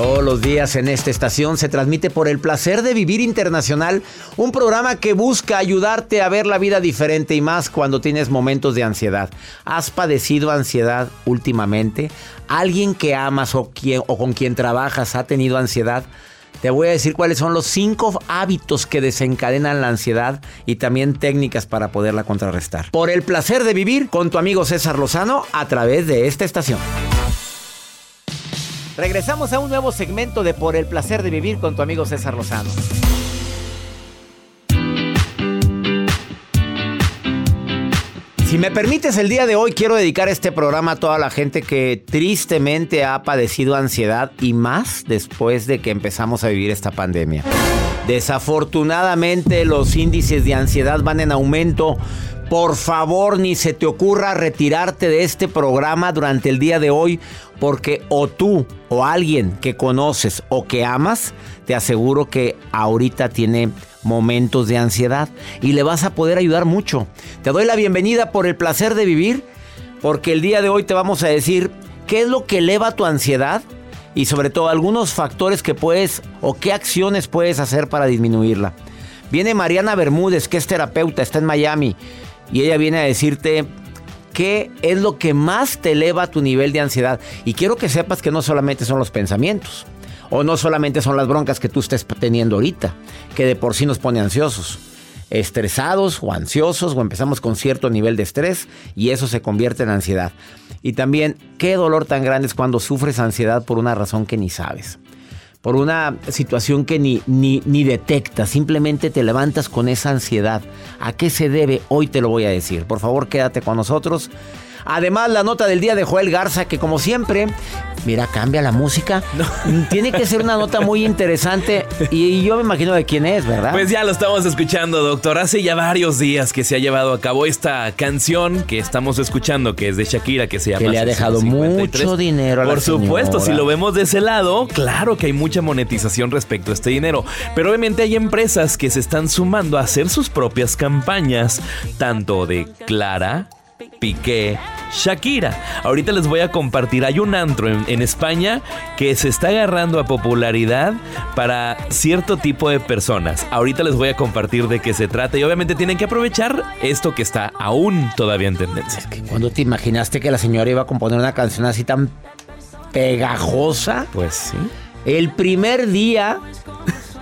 Todos los días en esta estación se transmite por el placer de vivir internacional, un programa que busca ayudarte a ver la vida diferente y más cuando tienes momentos de ansiedad. ¿Has padecido ansiedad últimamente? ¿Alguien que amas o, con quien trabajas ha tenido ansiedad? Te voy a decir cuáles son los cinco hábitos que desencadenan la ansiedad y también técnicas para poderla contrarrestar. Por el placer de vivir con tu amigo César Lozano a través de esta estación. Regresamos a un nuevo segmento de Por el placer de vivir con tu amigo César Lozano. Si me permites, el día de hoy quiero dedicar este programa a toda la gente que tristemente ha padecido ansiedad y más después de que empezamos a vivir esta pandemia. Desafortunadamente los índices de ansiedad van en aumento. Por favor, ni se te ocurra retirarte de este programa durante el día de hoy, porque o tú o alguien que conoces o que amas, te aseguro que ahorita tiene momentos de ansiedad y le vas a poder ayudar mucho. Te doy la bienvenida por el placer de vivir, porque el día de hoy te vamos a decir qué es lo que eleva tu ansiedad y sobre todo algunos factores que puedes o qué acciones puedes hacer para disminuirla. Viene Mariana Bermúdez, que es terapeuta, está en Miami, y ella viene a decirte qué es lo que más te eleva tu nivel de ansiedad. Y quiero que sepas que no solamente son los pensamientos, o no solamente son las broncas que tú estés teniendo ahorita, que de por sí nos pone ansiosos estresados o ansiosos o empezamos con cierto nivel de estrés y eso se convierte en ansiedad. Y también, qué dolor tan grande es cuando sufres ansiedad por una razón que ni sabes. Por una situación que ni, ni, ni detectas, simplemente te levantas con esa ansiedad. ¿A qué se debe? Hoy te lo voy a decir. Por favor, quédate con nosotros. Además, la nota del día de Joel Garza, que como siempre, mira, cambia la música. Tiene que ser una nota muy interesante y yo me imagino de quién es, ¿verdad? Pues ya lo estamos escuchando, doctor. Hace ya varios días que se ha llevado a cabo esta canción que estamos escuchando, que es de Shakira, que se llama... Que le ha dejado 53. mucho dinero a Por la supuesto, si lo vemos de ese lado, claro que hay mucha monetización respecto a este dinero. Pero obviamente hay empresas que se están sumando a hacer sus propias campañas, tanto de Clara, Piqué, Shakira. Ahorita les voy a compartir, hay un antro en, en, España que se está agarrando a popularidad para cierto tipo de personas. Ahorita les voy a compartir de qué se trata y obviamente tienen que aprovechar esto que está aún todavía en tendencia. ¿Cuándo te imaginaste que la señora iba a componer una canción así tan pegajosa? Pues sí. El primer día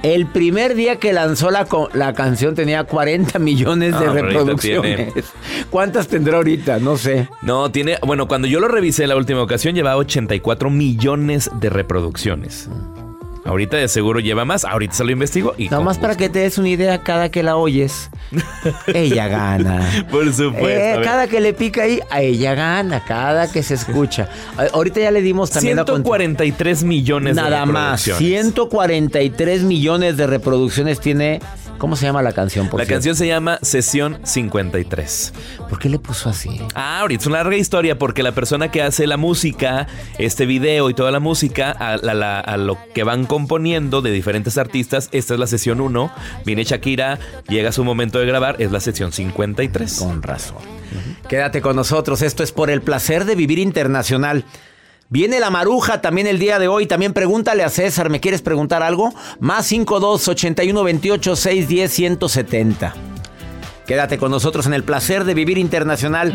el primer día que lanzó la, la canción tenía 40 millones de No, reproducciones. ¿Cuántas tendrá ahorita? No sé. No, tiene. Bueno, cuando yo lo revisé la última ocasión, llevaba 84 millones de reproducciones. Ahorita de seguro lleva más. Ahorita se lo investigo y. Nada más para que te des una idea, cada que la oyes, ella gana. Por supuesto. Eh, cada que le pica ahí, a ella gana. Cada que se escucha. Ahorita ya le dimos también 143 millones Nada de más. reproducciones. 143 millones de reproducciones tiene ¿Cómo se llama la canción? la canción se llama Sesión 53. ¿Por qué le puso así? Ah, ahorita es una larga historia porque la persona que hace la música, este video y toda la música, a, lo que van componiendo de diferentes artistas, esta es la sesión 1. Viene Shakira, llega su momento de grabar, es la sesión 53. Con razón. Quédate con nosotros, esto es por el placer de vivir internacional. Viene la maruja también el día de hoy. También pregúntale a César, ¿me quieres preguntar algo? Más 52 81 28 610 170. Quédate con nosotros en el placer de vivir internacional.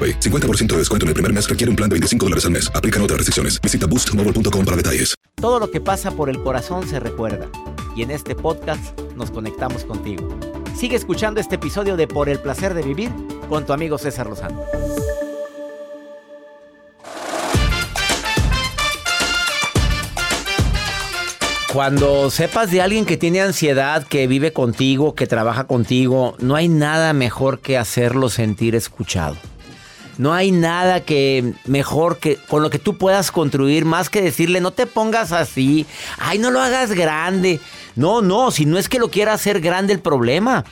50% de descuento en el primer mes requiere un plan de 25 dólares al mes. Aplican otras restricciones. Visita boostmobile.com para detalles. Todo lo que pasa por el corazón se recuerda. Y en este podcast nos conectamos contigo. Sigue escuchando este episodio de Por el placer de vivir con tu amigo César Lozano. Cuando sepas de alguien que tiene ansiedad, que vive contigo, que trabaja contigo, no hay nada mejor que hacerlo sentir escuchado. No hay nada que mejor que con lo que tú puedas construir más que decirle no te pongas así, ay no lo hagas grande. No, no, si no es que lo quiera hacer grande el problema.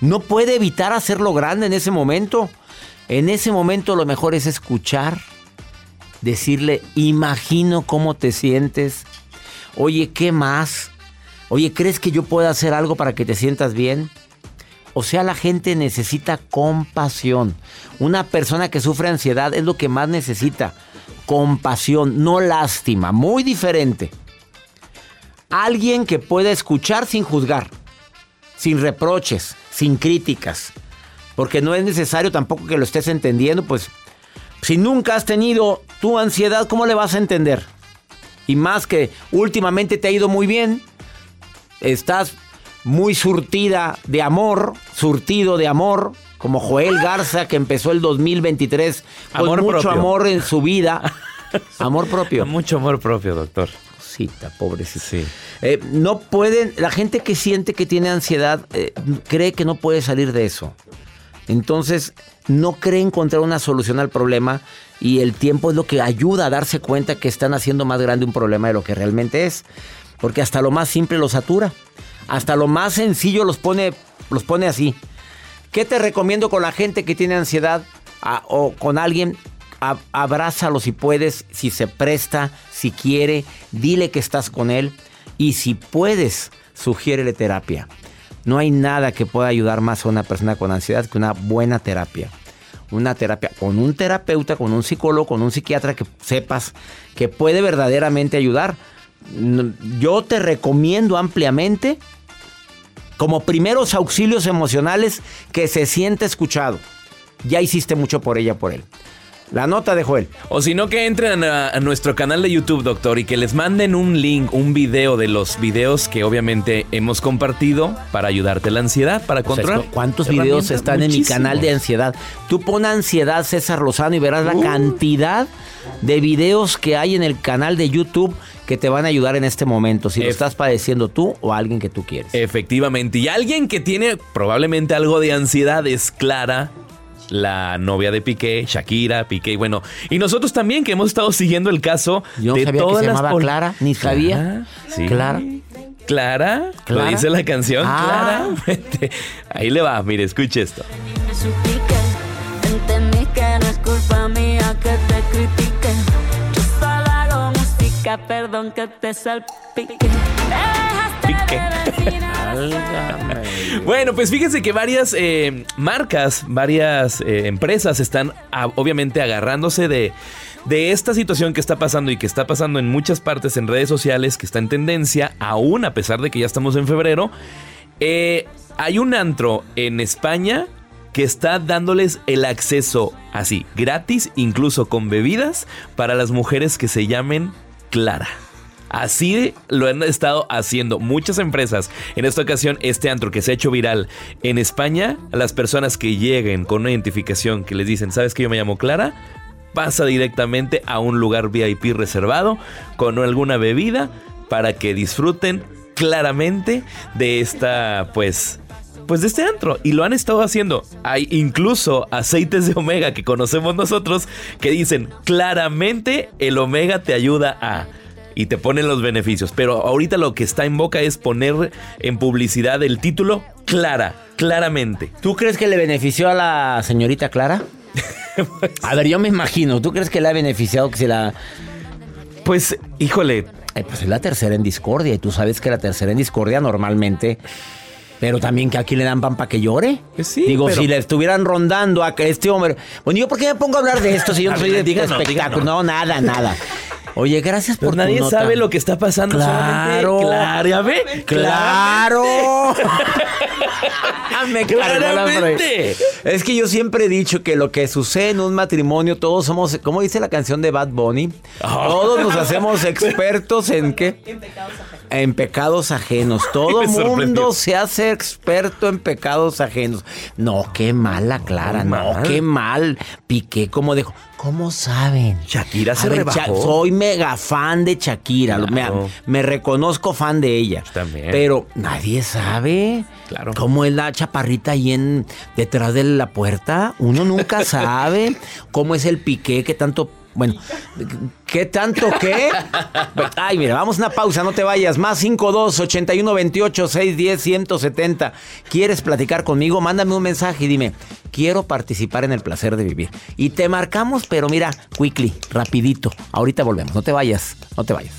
No puede evitar hacerlo grande en ese momento. En ese momento lo mejor es escuchar, decirle, imagino cómo te sientes. Oye, ¿qué más? Oye, ¿crees que yo pueda hacer algo para que te sientas bien? O sea, la gente necesita compasión. Una persona que sufre ansiedad es lo que más necesita. Compasión, no lástima. Muy diferente. Alguien que pueda escuchar sin juzgar, sin reproches, sin críticas. Porque no es necesario tampoco que lo estés entendiendo, pues si nunca has tenido tu ansiedad, ¿cómo le vas a entender? Y más que últimamente te ha ido muy bien, estás muy surtida de amor, surtido de amor, como Joel Garza que empezó el 2023 con mucho amor en su vida. Amor propio. Mucho amor propio, doctor. Cita, pobrecita. Sí. Eh, no pueden, la gente que siente que tiene ansiedad eh, cree que no puede salir de eso. Entonces, no cree encontrar una solución al problema y el tiempo es lo que ayuda a darse cuenta que están haciendo más grande un problema de lo que realmente es. Porque hasta lo más simple lo satura. Hasta lo más sencillo los pone, los pone así. ¿Qué te recomiendo con la gente que tiene ansiedad o con alguien? abrázalo si puedes, si se presta, si quiere, dile que estás con él y si puedes, sugiérele terapia. No hay nada que pueda ayudar más a una persona con ansiedad que una buena terapia. Una terapia con un terapeuta, con un psicólogo, con un psiquiatra que sepas que puede verdaderamente ayudar. Yo te recomiendo ampliamente como primeros auxilios emocionales que se siente escuchado. Ya hiciste mucho por ella, por él. La nota de Joel. O si no, que entren a, nuestro canal de YouTube, doctor, y que les manden un link, un video de los videos que obviamente hemos compartido para ayudarte la ansiedad, para controlar. ¿Cuántos videos están en mi canal de ansiedad? Tú pon ansiedad César Lozano y verás la uh. cantidad de videos que hay en el canal de YouTube que te van a ayudar en este momento, si lo estás padeciendo tú o alguien que tú quieres. Efectivamente, y alguien que tiene probablemente algo de ansiedad es Clara la novia de Piqué, Shakira, Piqué, bueno, y nosotros también que hemos estado siguiendo el caso Yo de sabía que se llamaba Clara, ni sabía. Sí. Clara. Clara, lo dice la canción, ah. Clara. Ahí le va, mire, escuche esto. Entendí que no es culpa mía que te critique. Yo solo hago música chica, perdón que te salpique. Bueno, pues fíjense que varias eh, marcas, varias eh, empresas están obviamente agarrándose de, de esta situación que está pasando y que está pasando en muchas partes en redes sociales, que está en tendencia, aún a pesar de que ya estamos en febrero. Eh, hay un antro en España que está dándoles el acceso así, gratis, incluso con bebidas, para las mujeres que se llamen Clara. Así lo han estado haciendo muchas empresas. En esta ocasión, este antro que se ha hecho viral en España, las personas que lleguen con una identificación que les dicen, ¿sabes que yo me llamo Clara? Pasa directamente a un lugar VIP reservado con alguna bebida para que disfruten claramente de esta, pues, pues de este antro. Y lo han estado haciendo. Hay incluso aceites de omega que conocemos nosotros que dicen claramente el omega te ayuda a... Y te ponen los beneficios. Pero ahorita lo que está en boca es poner en publicidad el título clara, claramente. ¿Tú crees que le benefició a la señorita Clara? A ver, yo me imagino. ¿Tú crees que le ha beneficiado que se la... Pues, híjole, Eh, pues es la tercera en discordia y tú sabes que la tercera en discordia normalmente... Pero también que aquí le dan pan para que llore. Pues sí, Digo, pero- si le estuvieran rondando a este hombre... Bueno, ¿yo por qué me pongo a hablar de esto si yo no soy de díganos, espectáculo? No, nada, nada. Oye, gracias pues por tu nadie nota. sabe lo que está pasando. Claro. Claro, ya ve. ¡Claro! Me cargó la Claramente. fre- Es que yo siempre he dicho que lo que sucede en un matrimonio, todos somos, ¿cómo dice la canción de Bad Bunny? Ah. Todos nos hacemos expertos en qué? En pecados ajenos. Todo Me sorprendió. mundo se hace experto en pecados ajenos. No, qué mala, Clara. Muy No, mal. qué mal. Piqué como dejo. ¿Cómo saben? Shakira se ver, rebajó. Cha- soy mega fan de Shakira. Me- reconozco fan de ella. Yo también. Pero nadie sabe. Claro. ¿Cómo es la chaparrita ahí en, detrás de la puerta? Uno nunca sabe. ¿Cómo es el piqué que tanto... Bueno, ¿qué tanto qué? Ay, mira, vamos a una pausa, no te vayas. Más 52 81 28 610 170. ¿Quieres platicar conmigo? Mándame un mensaje y dime, quiero participar en el placer de vivir. Y te marcamos, pero mira, quickly, rapidito. Ahorita volvemos, no te vayas, no te vayas.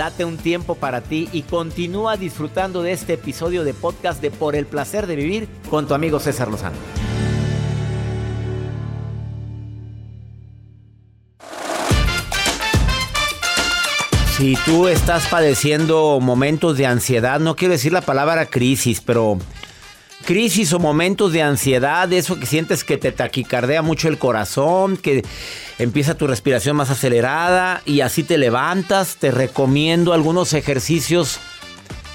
Date un tiempo para ti y continúa disfrutando de este episodio de podcast de Por el placer de vivir con tu amigo César Lozano. Si tú estás padeciendo momentos de ansiedad, no quiero decir la palabra crisis, pero crisis o momentos de ansiedad, eso que sientes que te taquicardea mucho el corazón, que empieza tu respiración más acelerada y así te levantas, te recomiendo algunos ejercicios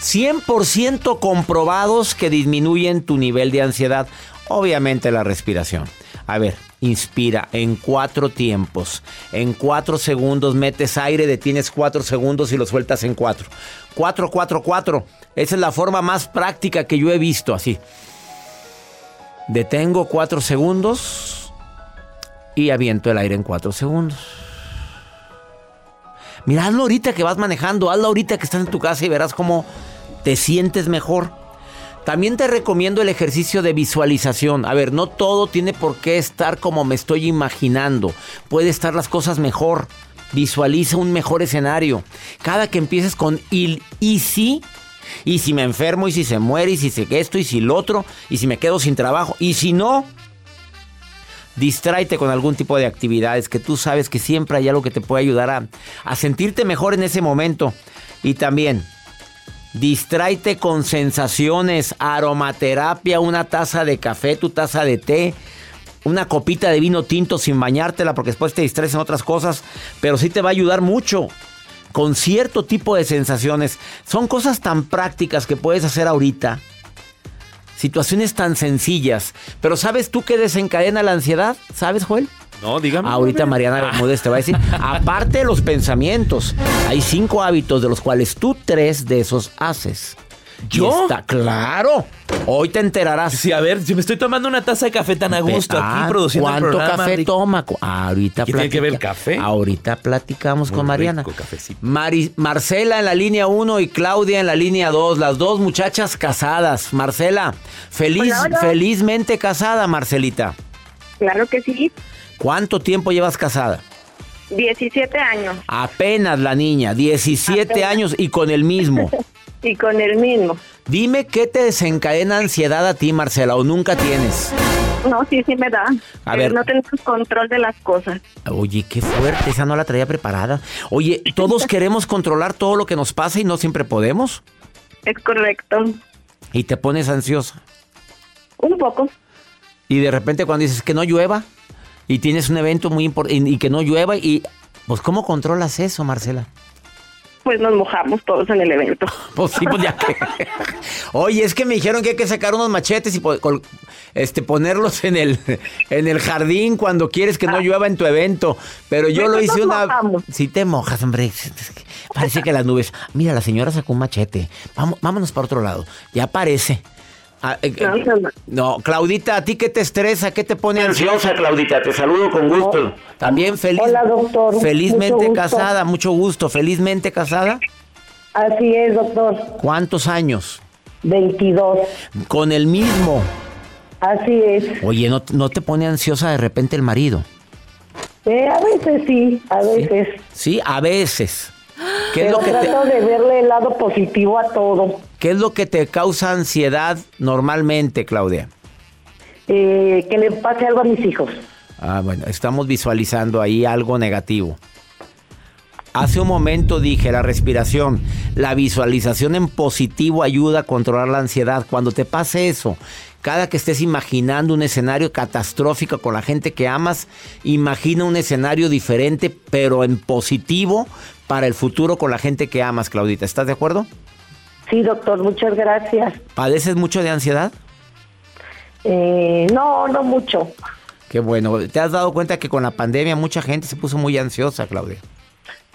100% comprobados que disminuyen tu nivel de ansiedad. Obviamente la respiración. A ver, inspira en cuatro tiempos. En cuatro segundos metes aire, detienes cuatro segundos y lo sueltas en cuatro. Cuatro, cuatro, cuatro. Esa es la forma más práctica que yo he visto así. Detengo cuatro segundos y aviento el aire en cuatro segundos. Mira, hazlo ahorita que vas manejando, hazlo ahorita que estás en tu casa y verás cómo te sientes mejor. También te recomiendo el ejercicio de visualización. A ver, no todo tiene por qué estar como me estoy imaginando. Puede estar las cosas mejor. Visualiza un mejor escenario. Cada que empieces con il y y si me enfermo, y si se muere, y si se esto, y si lo otro, y si me quedo sin trabajo, y si no, distráete con algún tipo de actividades que tú sabes que siempre hay algo que te puede ayudar a, a sentirte mejor en ese momento. Y también, distráete con sensaciones, aromaterapia, una taza de café, tu taza de té, una copita de vino tinto sin bañártela porque después te distraes en otras cosas, pero sí te va a ayudar mucho. Con cierto tipo de sensaciones. Son cosas tan prácticas que puedes hacer ahorita. Situaciones tan sencillas. Pero ¿sabes tú qué desencadena la ansiedad? ¿Sabes, Joel? No, dígame. Ahorita Mariana Bermúdez te va a decir, aparte de los pensamientos, hay cinco hábitos de los cuales tú tres de esos haces. Y ¿Yo? está claro. Hoy te enterarás. Sí, a ver, si me estoy tomando una taza de café tan a gusto Ah, aquí produciendo el ¿Cuánto programa. café rico. toma? Ahorita ¿Qué tiene que ver el café? Ahorita platicamos Muy con Mariana. rico cafecito. Mari- Marcela en la línea 1 y Claudia en la línea 2. Las dos muchachas casadas. Marcela, feliz, Hola, hola. felizmente casada, Marcelita. Claro que sí. ¿Cuánto tiempo llevas casada? 17 años Apenas la niña, 17 Apenas. años y con el mismo. y con el mismo. Dime qué te desencadena ansiedad a ti, Marcela, o nunca tienes. No, sí, sí me da. A Pero ver. No tenemos control de las cosas. Oye, qué fuerte, esa no la traía preparada. Oye, todos queremos controlar todo lo que nos pasa y no siempre podemos. Es correcto. Y te pones ansiosa. Un poco. Y de repente cuando dices que no llueva y tienes un evento muy importante y que no llueva y pues ¿cómo controlas eso, Marcela? Pues nos mojamos todos en el evento. Pues sí, pues ya que. Oye, es que me dijeron que hay que sacar unos machetes y este ponerlos en el en el jardín cuando quieres que no llueva en tu evento, pero yo Pues lo hice una. Si te mojas, hombre. Parece que las nubes. Mira, la señora sacó un machete. Vamos, vámonos para otro lado. Ya parece. Ah, eh, No, eh, no, Claudita, ¿a ti qué te estresa? ¿Qué te pone ansiosa, Claudita? Te saludo con gusto. También feliz. Hola, doctor. Felizmente Mucho casada, mucho gusto. Felizmente casada. Así es, doctor. ¿Cuántos años? 22. Con el mismo. Así es. Oye, ¿no, no te pone ansiosa de repente el marido? Eh, a veces sí, a veces. Sí, a veces. ¿Qué es, Pero lo que te, trato de verle el lado positivo a todo. ¿Qué es lo que te causa ansiedad normalmente, Claudia? Eh, que le pase algo a mis hijos. Ah, bueno, estamos visualizando ahí algo negativo. Hace un momento dije la respiración, la visualización en positivo ayuda a controlar la ansiedad. Cuando te pase eso, cada que estés imaginando un escenario catastrófico con la gente que amas, imagina un escenario diferente, pero en positivo para el futuro con la gente que amas, Claudita. ¿Estás de acuerdo? Sí, doctor, muchas gracias. ¿Padeces mucho de ansiedad? Eh, no, no mucho. Qué bueno. ¿Te has dado cuenta que con la pandemia mucha gente se puso muy ansiosa, Claudia?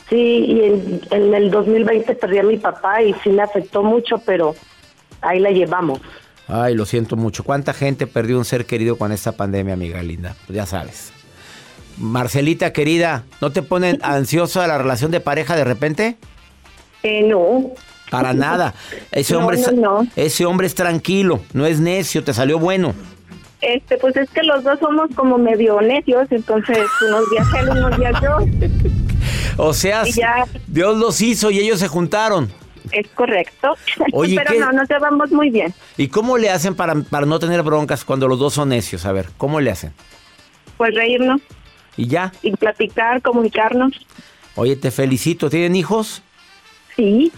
Sí, y en, en el 2020 perdí a mi papá y sí me afectó mucho, pero ahí la llevamos. Ay, lo siento mucho. ¿Cuánta gente perdió un ser querido con esta pandemia, amiga linda? Pues ya sabes. Marcelita, querida, ¿no te pone ansiosa la relación de pareja de repente? Eh, no. Para nada. Ese No, hombre, es, no, no. ese hombre es tranquilo, no es necio, te salió bueno. Este, pues es que los dos somos como medio necios, entonces unos días él, unos días yo. O sea, ya. Dios los hizo y ellos se juntaron. Es correcto. Oye, Pero ¿qué? no, nos llevamos muy bien. ¿Y cómo le hacen para, para no tener broncas cuando los dos son necios? A ver, ¿cómo le hacen? Pues reírnos Y ya. y platicar, comunicarnos. Oye, te felicito. ¿Tienen hijos? Sí.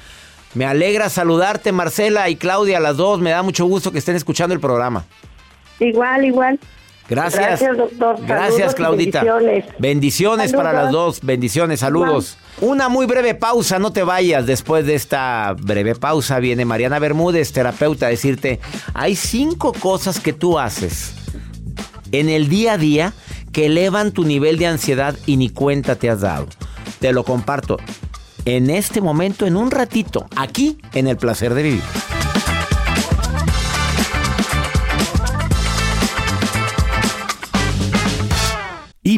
Me alegra saludarte, Marcela y Claudia, las dos. Me da mucho gusto que estén escuchando el programa. Igual, igual. Gracias. Gracias, doctor. Gracias, Saludos Claudita. bendiciones. Bendiciones para las dos. Bendiciones, saludos. Una muy breve pausa, no te vayas. Después de esta breve pausa viene Mariana Bermúdez, terapeuta, a decirte, hay cinco cosas que tú haces en el día a día que elevan tu nivel de ansiedad y ni cuenta te has dado. Te lo comparto en este momento, en un ratito, aquí en el placer de vivir.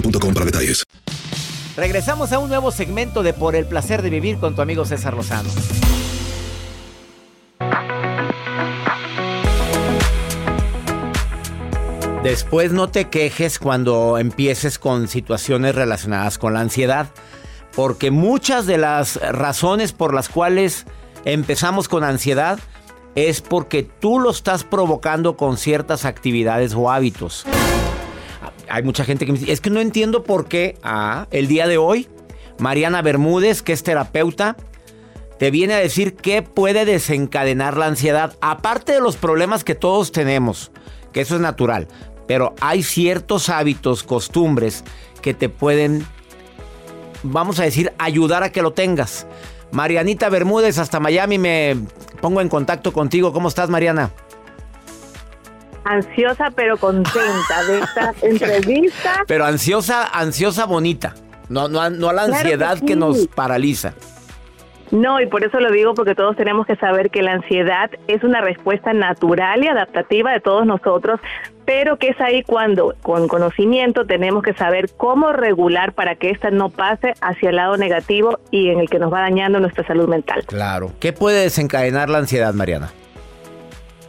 Boostmobile.com para detalles. Regresamos a un nuevo segmento de Por el placer de vivir con tu amigo César Lozano. Después no te quejes cuando empieces con situaciones relacionadas con la ansiedad, porque muchas de las razones por las cuales empezamos con ansiedad es porque tú lo estás provocando con ciertas actividades o hábitos. Hay mucha gente que me dice, es que no entiendo por qué el día de hoy Mariana Bermúdez, que es terapeuta, te viene a decir qué puede desencadenar la ansiedad, aparte de los problemas que todos tenemos, que eso es natural, pero hay ciertos hábitos, costumbres que te pueden, vamos a decir, ayudar a que lo tengas. Marianita Bermúdez, hasta Miami, me pongo en contacto contigo. ¿Cómo estás, Mariana? Ansiosa pero contenta de esta entrevista. Pero ansiosa, ansiosa bonita. No, no, no a la Claro que ansiedad que, nos paraliza. No, y por eso lo digo porque todos tenemos que saber que la ansiedad es una respuesta natural y adaptativa de todos nosotros, pero que es ahí cuando con conocimiento tenemos que saber cómo regular para que esta no pase hacia el lado negativo y en el que nos va dañando nuestra salud mental. Claro. ¿Qué puede desencadenar la ansiedad, Mariana?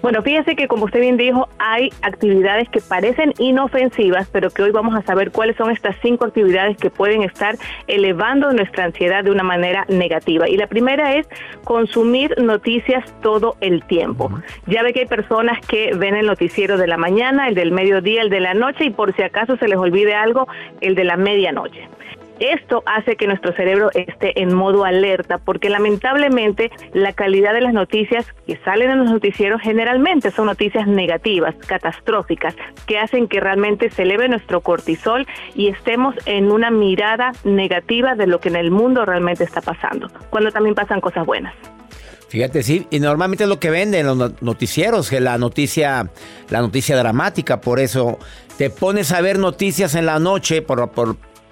Bueno, fíjese que como usted bien dijo, hay actividades que parecen inofensivas, pero que hoy vamos a saber cuáles son estas cinco actividades que pueden estar elevando nuestra ansiedad de una manera negativa. Y la primera es consumir noticias todo el tiempo. Ya ve que hay personas que ven el noticiero de la mañana, el del mediodía, el de la noche y por si acaso se les olvide algo, el de la medianoche. Esto hace que nuestro cerebro esté en modo alerta porque lamentablemente la calidad de las noticias que salen en los noticieros generalmente son noticias negativas, catastróficas, que hacen que realmente se eleve nuestro cortisol y estemos en una mirada negativa de lo que en el mundo realmente está pasando, cuando también pasan cosas buenas. Fíjate, sí, y normalmente es lo que venden los no- noticieros, que la noticia, la noticia dramática, por eso te pones a ver noticias en la noche, por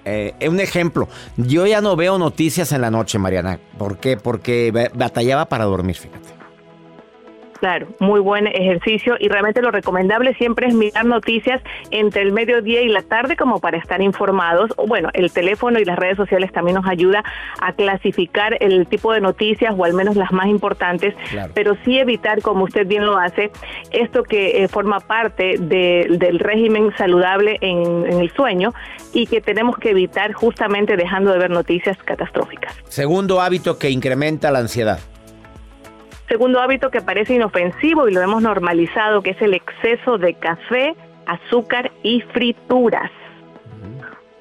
eh, un ejemplo, yo ya no veo noticias en la noche, Mariana. ¿Por qué? Porque ba- batallaba para dormir, fíjate. Claro, muy buen ejercicio y realmente lo recomendable siempre es mirar noticias entre el mediodía y la tarde como para estar informados. O Bueno, el teléfono y las redes sociales también nos ayuda a clasificar el tipo de noticias o al menos las más importantes, Claro. pero sí evitar, como usted bien lo hace, esto que eh, forma parte de- del régimen saludable en, en el sueño y que tenemos que evitar justamente dejando de ver noticias catastróficas. Segundo hábito que incrementa la ansiedad. Segundo hábito que parece inofensivo y lo hemos normalizado, que es el exceso de café, azúcar y frituras.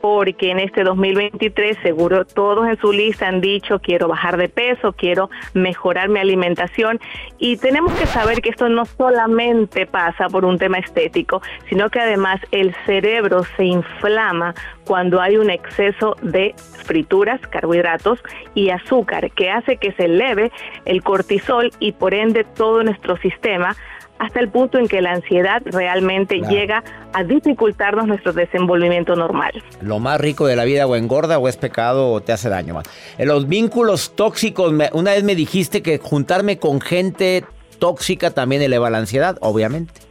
Porque en este 2023 seguro todos en su lista han dicho quiero bajar de peso, quiero mejorar mi alimentación y tenemos que saber que esto no solamente pasa por un tema estético, sino que además el cerebro se inflama cuando hay un exceso de frituras, carbohidratos y azúcar que hace que se eleve el cortisol y por ende todo nuestro sistema hasta el punto en que la ansiedad realmente Claro. llega a dificultarnos nuestro desenvolvimiento normal. Lo más rico de la vida o engorda o es pecado o te hace daño. man. En los vínculos tóxicos, una vez me dijiste que juntarme con gente tóxica también eleva la ansiedad, obviamente.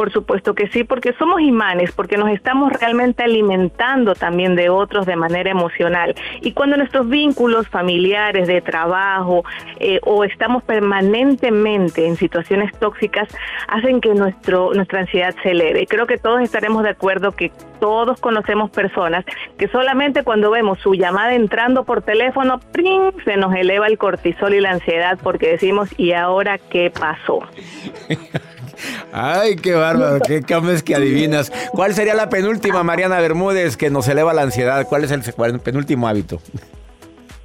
Por supuesto que sí, porque somos imanes, porque nos estamos realmente alimentando también de otros de manera emocional. Y cuando nuestros vínculos familiares, de trabajo, eh, o estamos permanentemente en situaciones tóxicas, hacen que nuestro, nuestra ansiedad se eleve. Y creo que todos estaremos de acuerdo que todos conocemos personas que solamente cuando vemos su llamada entrando por teléfono, se nos eleva el cortisol y la ansiedad porque decimos, ¿y ahora qué pasó? Ay, qué bárbaro, qué cames que adivinas. ¿Cuál sería la penúltima, Mariana Bermúdez, que nos eleva la ansiedad? ¿Cuál es el penúltimo hábito?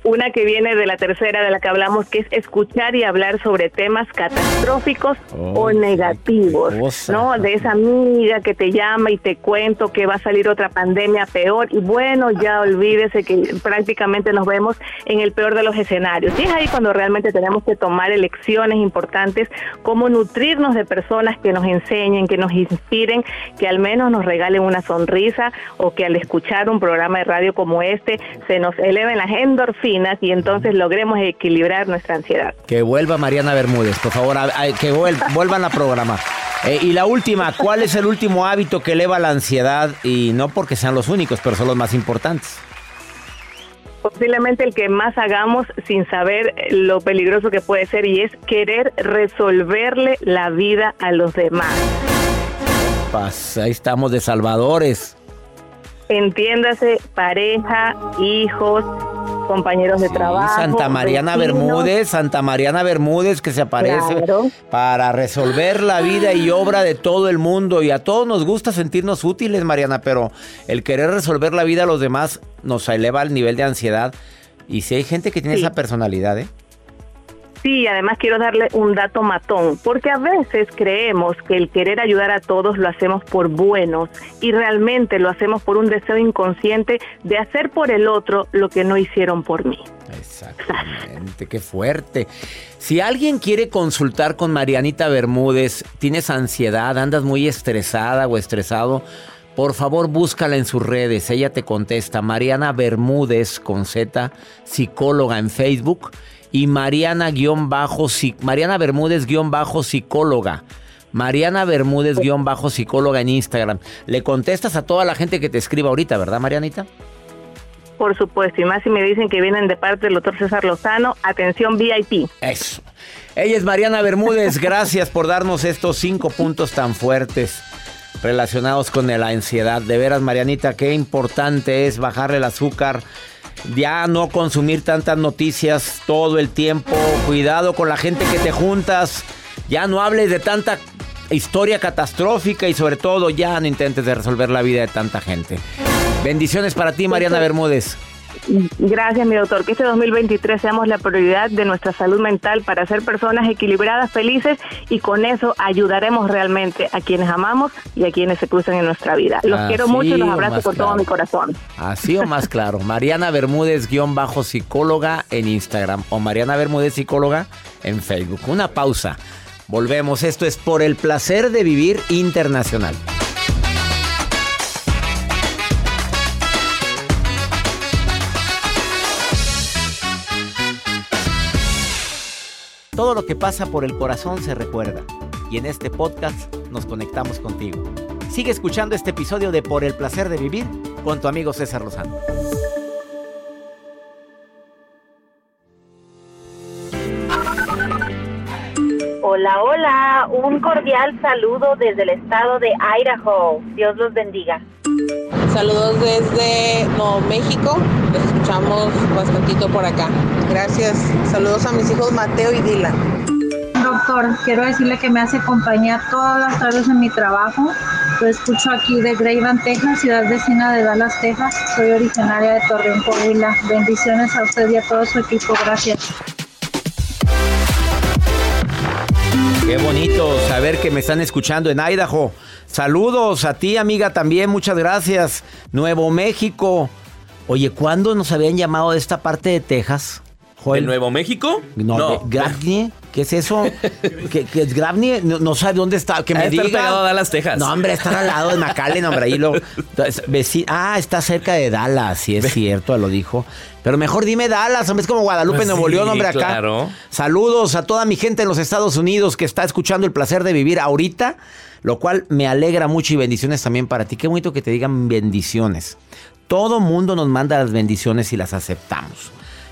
Una que viene de la tercera de la que hablamos, que es escuchar y hablar sobre temas catastróficos Oh, o negativos, qué cosa. ¿no? De esa amiga que te llama y te cuento que va a salir otra pandemia peor y bueno, ya olvídese que prácticamente nos vemos en el peor de los escenarios. Y es ahí cuando realmente tenemos que tomar elecciones importantes, cómo nutrirnos de personas que nos enseñen, que nos inspiren, que al menos nos regalen una sonrisa o que al escuchar un programa de radio como este se nos eleven las endorfinas y entonces logremos equilibrar nuestra ansiedad. Que vuelva Mariana Bermúdez, por favor, a- a- que vuel- vuelvan a programa. Eh, y la última, ¿cuál es el último hábito que eleva la ansiedad? Y no porque sean los únicos, pero son los más importantes. posiblemente el que más hagamos sin saber lo peligroso que puede ser y es querer resolverle la vida a los demás. Ahí estamos de salvadores. Entiéndase, pareja, hijos, compañeros de Sí, trabajo. Santa Mariana vecinos. Bermúdez, Santa Mariana Bermúdez que se aparece Claro. para resolver la vida y obra de todo el mundo. Y a todos nos gusta sentirnos útiles, Mariana, pero el querer resolver la vida a los demás nos eleva al nivel de ansiedad. Y si hay gente que tiene Sí. esa personalidad, ¿eh? Sí, además quiero darle un dato matón, porque a veces creemos que el querer ayudar a todos lo hacemos por buenos y realmente lo hacemos por un deseo inconsciente de hacer por el otro lo que no hicieron por mí. Exactamente, qué fuerte. Si alguien quiere consultar con Marianita Bermúdez, tienes ansiedad, andas muy estresada o estresado, por favor búscala en sus redes, ella te contesta. Mariana Bermúdez con Z, psicóloga en Facebook y Mariana guion bajo, Mariana Bermúdez guion bajo psicóloga. Mariana Bermúdez guion bajo psicóloga en Instagram. Le contestas a toda la gente que te escriba ahorita, ¿verdad, Marianita? Por supuesto, y más si me dicen que vienen de parte del doctor César Lozano, atención VIP. Eso. Ella es Mariana Bermúdez. Gracias por darnos estos cinco puntos tan fuertes relacionados con la ansiedad. De veras, Marianita, qué importante es bajarle el azúcar. Ya no consumir tantas noticias todo el tiempo. Cuidado con la gente que te juntas. Ya no hables de tanta historia catastrófica y sobre todo ya no intentes de resolver la vida de tanta gente. Bendiciones para ti, Mariana Bermúdez. Gracias, mi doctor. Que este 2023 seamos la prioridad de nuestra salud mental para ser personas equilibradas, felices y con eso ayudaremos realmente a quienes amamos y a quienes se cruzan en nuestra vida. Los Así quiero mucho y los abrazo con todo mi corazón. Así o más claro. Mariana Bermúdez guion bajo psicóloga en Instagram o Mariana Bermúdez psicóloga en Facebook. Una pausa. Volvemos. Esto es por el placer de vivir internacional. Todo lo que pasa por el corazón se recuerda. Y en este podcast nos conectamos contigo. Sigue escuchando este episodio de Por el placer de vivir con tu amigo César Lozano. Hola, hola, un cordial saludo desde el estado de Idaho. Dios los bendiga. Saludos desde Nuevo México. Los escuchamos bastantito por acá. Gracias. Saludos a mis hijos Mateo y Dylan. Doctor, quiero decirle que me hace compañía todas las tardes en mi trabajo. Lo escucho aquí de Greyvan, Texas, ciudad vecina de Dallas, Texas. Soy originaria de Torreón, Coahuila. Bendiciones a usted y a todo su equipo. Gracias. Qué bonito saber que me están escuchando en Idaho. Saludos a ti, amiga, también. Muchas gracias. Nuevo México. Oye, ¿cuándo nos habían llamado de esta parte de Texas? ¿De Nuevo México? No, Gravnie. ¿Qué es eso? ¿Qué, qué es Gravnie? No, no sabe dónde está. Que me de estar diga. pegado a Dallas, Texas. No, hombre, está al lado de McAllen, hombre. Ahí lo. ah, está cerca de Dallas, sí es cierto, lo dijo. Pero mejor dime Dallas, hombre, es como Guadalupe, Pues Nuevo sí, León, hombre, acá. claro. Saludos a toda mi gente en los Estados Unidos que está escuchando el placer de vivir ahorita, lo cual me alegra mucho y bendiciones también para ti. Qué bonito que te digan bendiciones. Todo mundo nos manda las bendiciones y las aceptamos.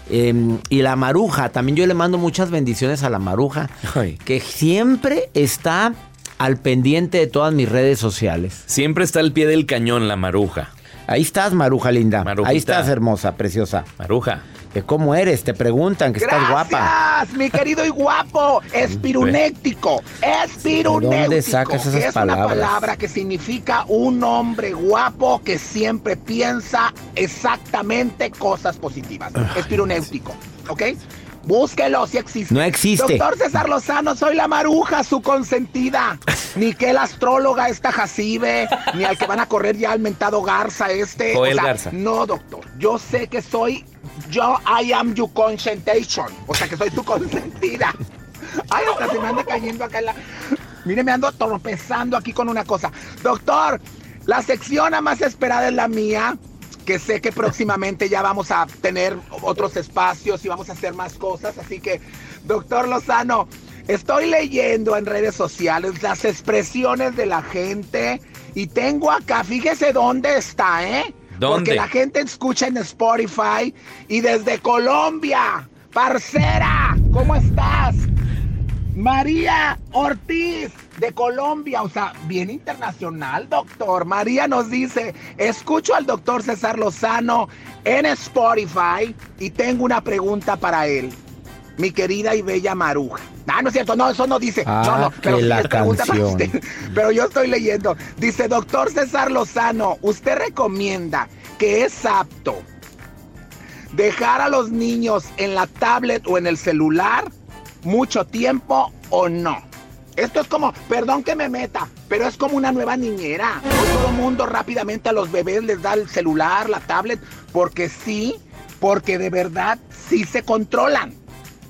Eh, y la maruja, también yo le mando muchas bendiciones a la maruja, Ay. que siempre está al pendiente de todas mis redes sociales. Siempre está al pie del cañón la maruja. Ahí estás, maruja linda. Marujita. Ahí estás, hermosa, preciosa. Maruja. Que ¿Cómo eres? Te preguntan que estás guapa. Gracias, mi querido y guapo. Espirunéctico. Espirunéctico. ¿De dónde sacas esas es palabras? una palabra que significa un hombre guapo que siempre piensa exactamente cosas positivas. Espirunéutico. ¿Ok? Búsquelo si existe. No existe. Doctor César Lozano, soy la maruja, su consentida. Ni que el astróloga esta Jacibe, ni al que van a correr ya al mentado Garza este. O sea, Garza. No, doctor. Yo sé que soy. Yo, I am your consentation. O sea, que soy tu consentida. Ay, hasta se me anda cayendo acá en la. Mire, me ando tropezando aquí con una cosa. Doctor, la sección más esperada es la mía. Que sé que próximamente ya vamos a tener otros espacios y vamos a hacer más cosas. Así que, doctor Lozano, estoy leyendo en redes sociales las expresiones de la gente. Y tengo acá, fíjese dónde está, ¿eh? ¿Dónde? Porque la gente escucha en Spotify y desde Colombia. Parcera, ¿cómo estás? María Ortiz, de Colombia, o sea, bien internacional, doctor. María nos dice, escucho al doctor César Lozano en Spotify y tengo una pregunta para él. Mi querida y bella Maruja. Ah, no es cierto, no, eso no dice. Ah, no, no, pero que la canción. usted. Pero yo estoy leyendo. Dice, doctor César Lozano, ¿usted recomienda que es apto dejar a los niños en la tablet o en el celular mucho tiempo o no? Esto es como, perdón que me meta, pero es como una nueva niñera. Hoy todo el mundo rápidamente a los bebés les da el celular, la tablet, porque sí, porque de verdad sí se controlan.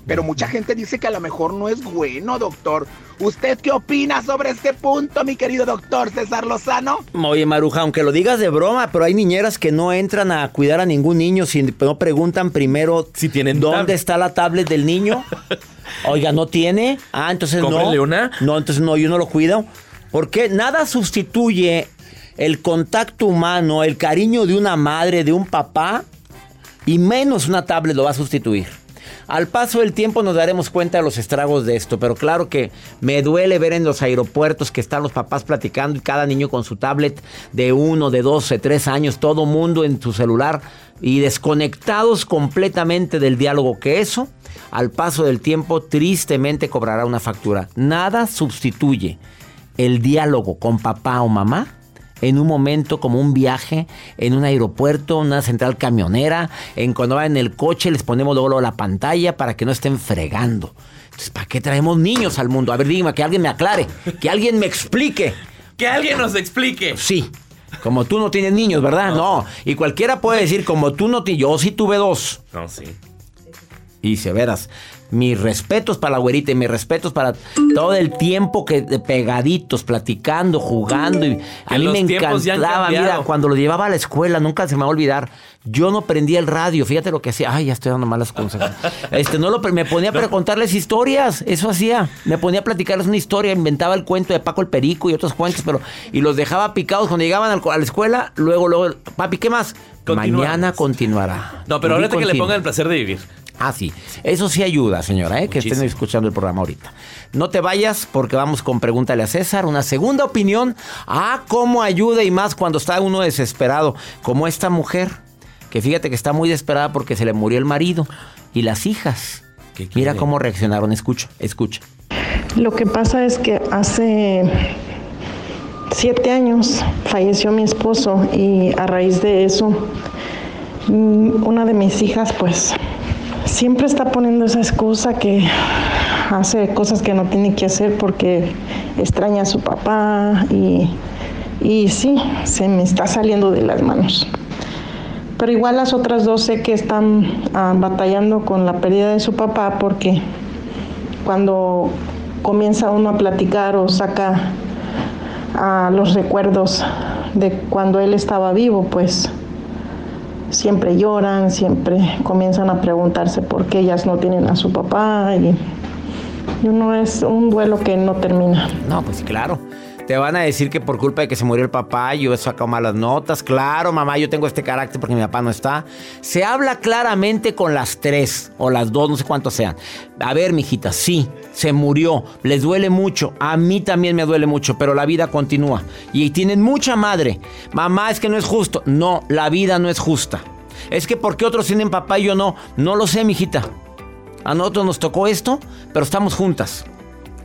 Pero mucha gente dice que a lo mejor no es bueno, doctor. ¿Usted qué opina sobre este punto, mi querido doctor César Lozano? Oye, Maruja, aunque lo digas de broma, pero hay niñeras que no entran a cuidar a ningún niño si no preguntan primero Si tienen dónde tab- está la tablet del niño. Oiga, ¿no tiene? Ah, entonces no. Cómprenle una. No, entonces no, yo no lo cuido. Porque nada sustituye el contacto humano, el cariño de una madre, de un papá, y menos una tablet lo va a sustituir. Al paso del tiempo nos daremos cuenta de los estragos de esto, pero claro que me duele ver en los aeropuertos que están los papás platicando y cada niño con su tablet de uno, de 12, tres años, todo mundo en su celular y desconectados completamente del diálogo que eso, al paso del tiempo tristemente cobrará una factura. Nada sustituye el diálogo con papá o mamá en un momento como un viaje, en un aeropuerto, una central camionera, en cuando van en el coche les ponemos luego, luego la pantalla para que no estén fregando. Entonces, ¿para qué traemos niños al mundo? A ver, dígame, que alguien me aclare, que alguien me explique. Que alguien nos explique. Sí, como tú no tienes niños, ¿verdad? No. Y cualquiera puede decir, como tú no tienes, yo sí tuve dos. No, sí. Y se verás, mis respetos para la güerita y mis respetos para todo el tiempo que de pegaditos, platicando, jugando. Y a mí me encantaba, mira, cuando lo llevaba a la escuela, nunca se me va a olvidar. Yo no prendía el radio, fíjate lo que hacía. Ay, ya estoy dando malas consejos. Este, no lo me ponía para contarles historias, eso hacía. Me ponía a platicarles una historia, inventaba el cuento de Paco el Perico y otros cuentos, pero y los dejaba picados cuando llegaban al a la escuela. Luego, luego, papi, ¿qué más? Mañana continuará. No, pero ahorita que le pongan el placer de vivir. Ah, sí. Eso sí ayuda, señora, ¿eh? que estén escuchando el programa ahorita. No te vayas porque vamos con Pregúntale a César. Una segunda opinión. Ah, cómo ayuda y más cuando está uno desesperado. Como esta mujer, que fíjate que está muy desesperada porque se le murió el marido y las hijas. Mira cómo reaccionaron. Escucha, escucha. Lo que pasa es que hace siete años falleció mi esposo y a raíz de eso mm, una de mis hijas pues siempre está poniendo esa excusa que hace cosas que no tiene que hacer porque extraña a su papá y, y sí, se me está saliendo de las manos. Pero igual las otras dos sé que están ah, batallando con la pérdida de su papá porque cuando comienza uno a platicar o saca ah, los recuerdos de cuando él estaba vivo, pues siempre lloran, siempre comienzan a preguntarse por qué ellas no tienen a su papá y, uno es un duelo que no termina. No, pues claro. Te van a decir que por culpa de que se murió el papá yo he sacado malas notas. Claro, mamá, yo tengo este carácter porque mi papá no está. Se habla claramente con las tres o las dos, no sé cuántos sean. A ver, mijita, sí, se murió. Les duele mucho. A mí también me duele mucho, pero la vida continúa. Y tienen mucha madre. Mamá, es que no es justo. No, la vida no es justa. Es que porque otros tienen papá y yo no. No lo sé, mijita. A nosotros nos tocó esto, pero estamos juntas.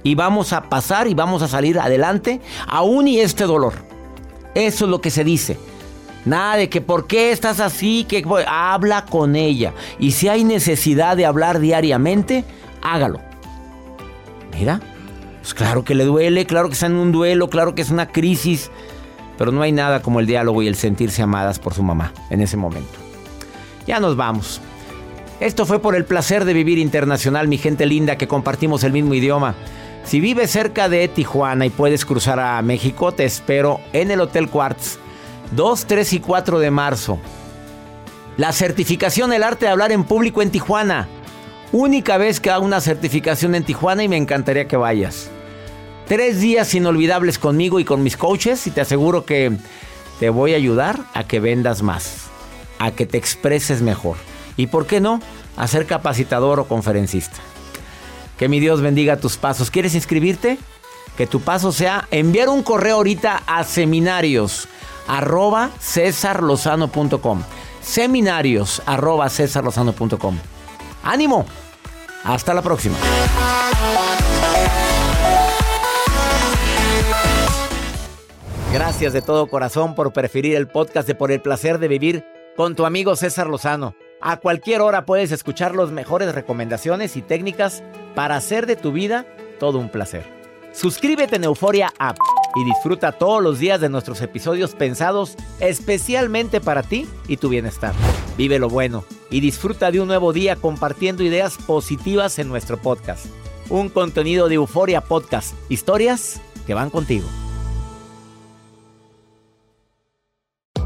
Y vamos a pasar y vamos a salir adelante, aún y este dolor. Eso es lo que se dice. Nada de que por qué estás así, que habla con ella. Y si hay necesidad de hablar diariamente, hágalo. Mira, pues claro que le duele, claro que está en un duelo, claro que es una crisis, pero no hay nada como el diálogo y el sentirse amadas por su mamá en ese momento. Ya nos vamos. Esto fue por el placer de vivir internacional, mi gente linda, que compartimos el mismo idioma. Si vives cerca de Tijuana y puedes cruzar a México, te espero en el Hotel Quartz, 2, 3 y 4 de marzo. La certificación El arte de hablar en público en Tijuana. Única vez que hago una certificación en Tijuana y me encantaría que vayas. Tres días inolvidables conmigo y con mis coaches y te aseguro que te voy a ayudar a que vendas más, a que te expreses mejor. Y por qué no, a ser capacitador o conferencista. Que mi Dios bendiga tus pasos. ¿Quieres inscribirte? Que tu paso sea enviar un correo ahorita a seminarios arroba. Seminarios. ¡Ánimo! Hasta la próxima. Gracias de todo corazón por preferir el podcast de Por el placer de vivir con tu amigo César Lozano. A cualquier hora puedes escuchar las mejores recomendaciones y técnicas para hacer de tu vida todo un placer. Suscríbete en Euforia App y disfruta todos los días de nuestros episodios pensados especialmente para ti y tu bienestar. Vive lo bueno y disfruta de un nuevo día compartiendo ideas positivas en nuestro podcast. Un contenido de Euforia Podcast, historias que van contigo.